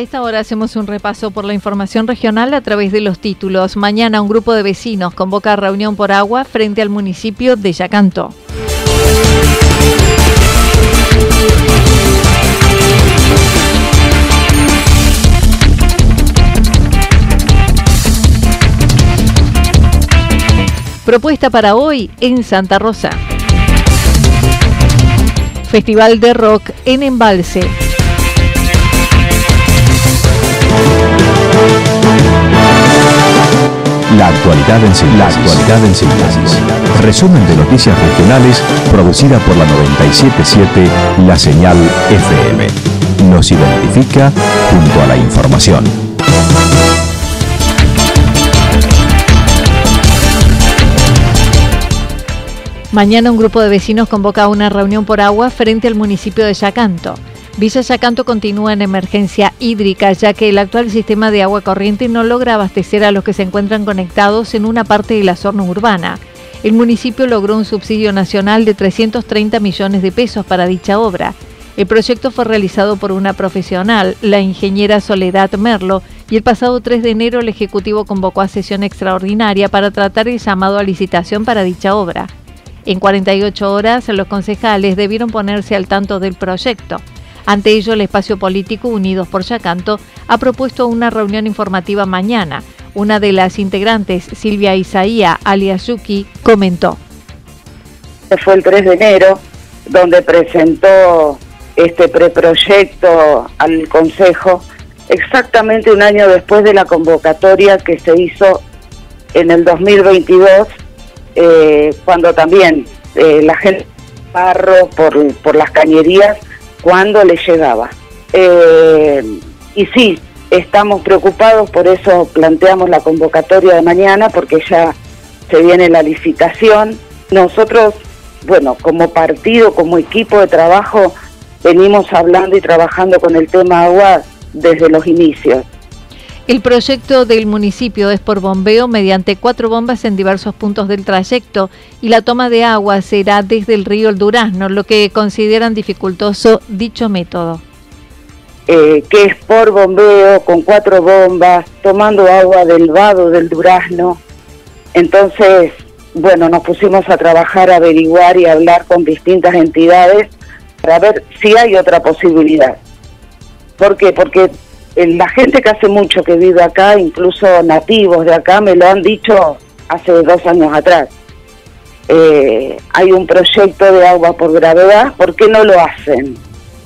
A esta hora hacemos un repaso por la información regional a través de los títulos. Mañana un grupo de vecinos convoca reunión por agua frente al municipio de Yacanto. Propuesta para hoy en Santa Rosa. Festival de Rock en Embalse. La actualidad en síntesis. Resumen de noticias regionales producida por la 977 La Señal FM. Nos identifica junto a la información. Mañana un grupo de vecinos convoca una reunión por agua frente al municipio de Yacanto. Villa Yacanto continúa en emergencia hídrica, ya que el actual sistema de agua corriente no logra abastecer a los que se encuentran conectados en una parte de la zona urbana. El municipio logró un subsidio nacional de 330 millones de pesos para dicha obra. El proyecto fue realizado por una profesional, la ingeniera Soledad Merlo, y el pasado 3 de enero el Ejecutivo convocó a sesión extraordinaria para tratar el llamado a licitación para dicha obra. En 48 horas, los concejales debieron ponerse al tanto del proyecto. Ante ello, el espacio político Unidos por Yacanto ha propuesto una reunión informativa mañana. Una de las integrantes, Silvia Isaía Aliasuki, comentó. Fue el 3 de enero donde presentó este preproyecto al Consejo, exactamente un año después de la convocatoria que se hizo en el 2022, eh, cuando también eh, la gente barro por, por las cañerías cuando le llegaba. Eh, y sí, estamos preocupados, por eso planteamos la convocatoria de mañana, porque ya se viene la licitación. Nosotros, bueno, como partido, como equipo de trabajo, venimos hablando y trabajando con el tema agua desde los inicios. El proyecto del municipio es por bombeo mediante cuatro bombas en diversos puntos del trayecto y la toma de agua será desde el río El Durazno, lo que consideran dificultoso dicho método. Eh, que es por bombeo, con cuatro bombas, tomando agua del vado del Durazno. Entonces, bueno, nos pusimos a trabajar, a averiguar y hablar con distintas entidades para ver si hay otra posibilidad. ¿Por qué? Porque la gente que hace mucho que vive acá, incluso nativos de acá, me lo han dicho hace dos años atrás. Eh, hay un proyecto de agua por gravedad, ¿por qué no lo hacen?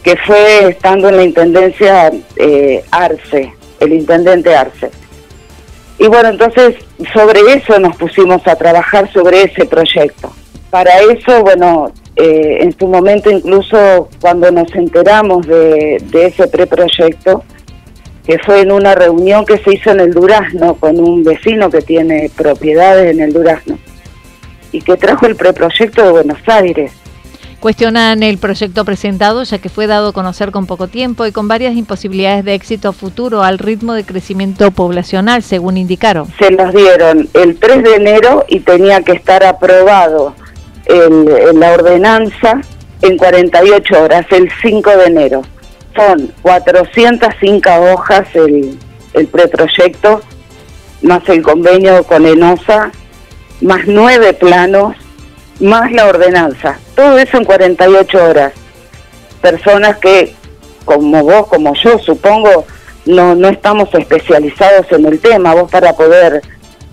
Que fue estando en la intendencia eh, Arce, el intendente Arce. Y bueno, entonces sobre eso nos pusimos a trabajar sobre ese proyecto. Para eso, bueno, eh, en su momento incluso cuando nos enteramos de, de ese preproyecto, que fue en una reunión que se hizo en el Durazno con un vecino que tiene propiedades en el Durazno y que trajo el preproyecto de Buenos Aires. Cuestionan el proyecto presentado ya que fue dado a conocer con poco tiempo y con varias imposibilidades de éxito futuro al ritmo de crecimiento poblacional, según indicaron. Se nos dieron el 3 de enero y tenía que estar aprobado en la ordenanza en 48 horas, el 5 de enero son 405 hojas el, el preproyecto más el convenio con ENOSA, más nueve planos, más la ordenanza. Todo eso en 48 horas. Personas que, como vos, como yo, supongo, no, no estamos especializados en el tema. Vos para poder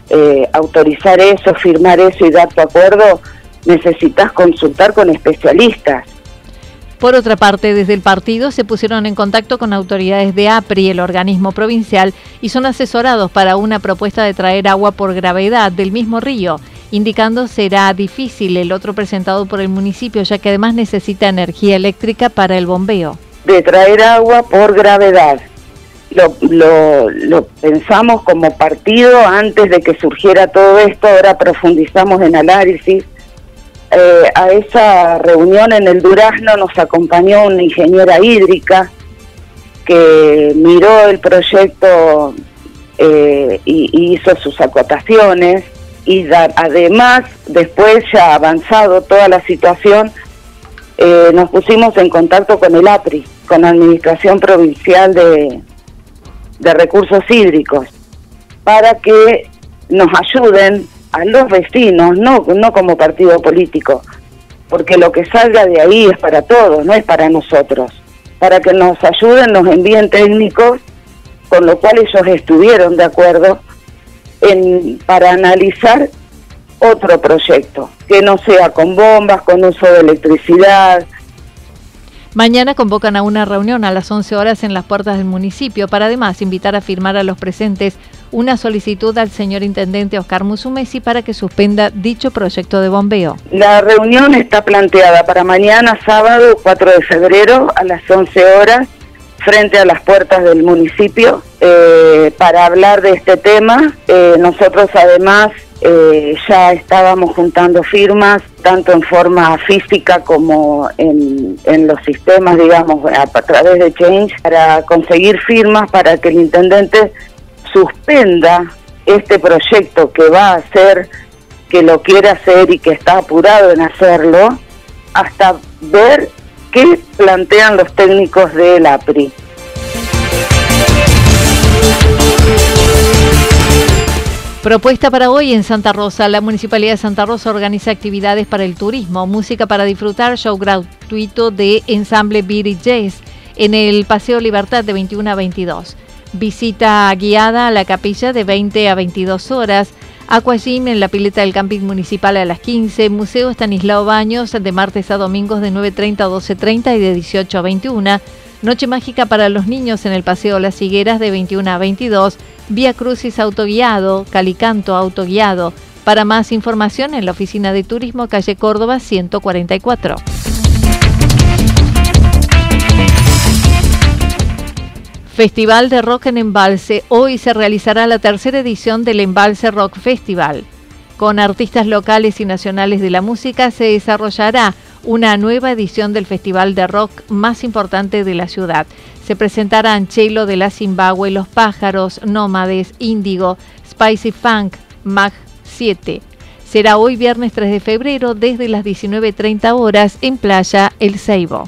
eh, autorizar eso, firmar eso y dar tu acuerdo, necesitas consultar con especialistas. Por otra parte, desde el partido se pusieron en contacto con autoridades de APRI, el organismo provincial, y son asesorados para una propuesta de traer agua por gravedad del mismo río, indicando será difícil el otro presentado por el municipio, ya que además necesita energía eléctrica para el bombeo. De traer agua por gravedad. Lo, lo, pensamos como partido antes de que surgiera todo esto, ahora profundizamos en análisis eh, a esa reunión en el Durazno nos acompañó una ingeniera hídrica que miró el proyecto eh, y, hizo sus acotaciones. Y además después ya avanzado toda la situación eh, nos pusimos en contacto con el APRI, con la Administración Provincial de, de Recursos Hídricos, para que nos ayuden a los vecinos, no, no como partido político, porque lo que salga de ahí es para todos, no es para nosotros, para que nos ayuden, nos envíen técnicos, con lo cual ellos estuvieron de acuerdo en, para analizar otro proyecto, que no sea con bombas, con uso de electricidad, Mañana convocan a una reunión a las 11 horas en las puertas del municipio para además invitar a firmar a los presentes una solicitud al señor intendente Oscar Musumesi para que suspenda dicho proyecto de bombeo. La reunión está planteada para mañana sábado 4 de febrero a las 11 horas frente a las puertas del municipio eh, para hablar de este tema. Eh, nosotros además eh, ya estábamos juntando firmas, tanto en forma física como en, los sistemas, digamos, a, través de Change, para conseguir firmas para que el intendente suspenda este proyecto que va a hacer, que lo quiere hacer y que está apurado en hacerlo, hasta ver qué plantean los técnicos del APRI. Propuesta para hoy en Santa Rosa. La Municipalidad de Santa Rosa organiza actividades para el turismo, música para disfrutar, show gratuito de ensamble Beat Jazz en el Paseo Libertad de 21 a 22. Visita guiada a la capilla de 20 a 22 horas. Aquagym en la pileta del camping municipal a las 15. Museo Estanislao Baños de martes a domingos de 9.30 a 12.30 y de 18 a 21. Noche mágica para los niños en el Paseo Las Higueras de 21 a 22. Vía Crucis autoguiado, Calicanto autoguiado. Para más información en la Oficina de Turismo, calle Córdoba 144. Festival de Rock en Embalse. Hoy se realizará la tercera edición del Embalse Rock Festival. Con artistas locales y nacionales de la música se desarrollará una nueva edición del festival de rock más importante de la ciudad. Se presentarán Chelo de la Zimbabue, Los Pájaros, Nómades, Índigo, Spicy Funk, Mag 7. Será hoy viernes 3 de febrero desde las 19.30 horas en Playa El Ceibo.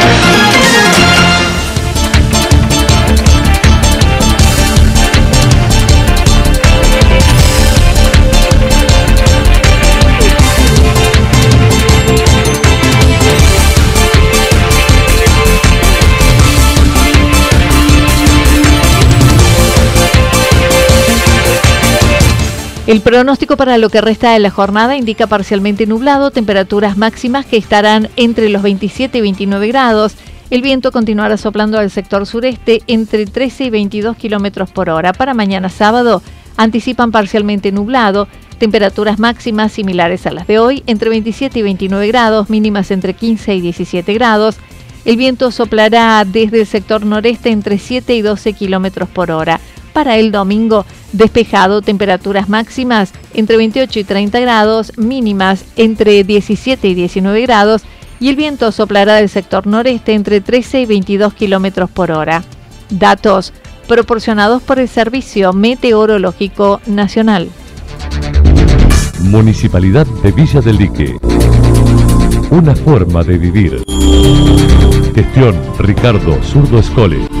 El pronóstico para lo que resta de la jornada indica parcialmente nublado, temperaturas máximas que estarán entre los 27 y 29 grados. El viento continuará soplando al sector sureste entre 13 y 22 kilómetros por hora. Para mañana sábado anticipan parcialmente nublado, temperaturas máximas similares a las de hoy, entre 27 y 29 grados, mínimas entre 15 y 17 grados. El viento soplará desde el sector noreste entre 7 y 12 kilómetros por hora. Para el domingo, despejado, temperaturas máximas entre 28 y 30 grados, mínimas entre 17 y 19 grados y el viento soplará del sector noreste entre 13 y 22 kilómetros por hora. Datos proporcionados por el Servicio Meteorológico Nacional. Municipalidad de Villa del Lique. Una forma de vivir. Gestión Ricardo Zurdo Escole.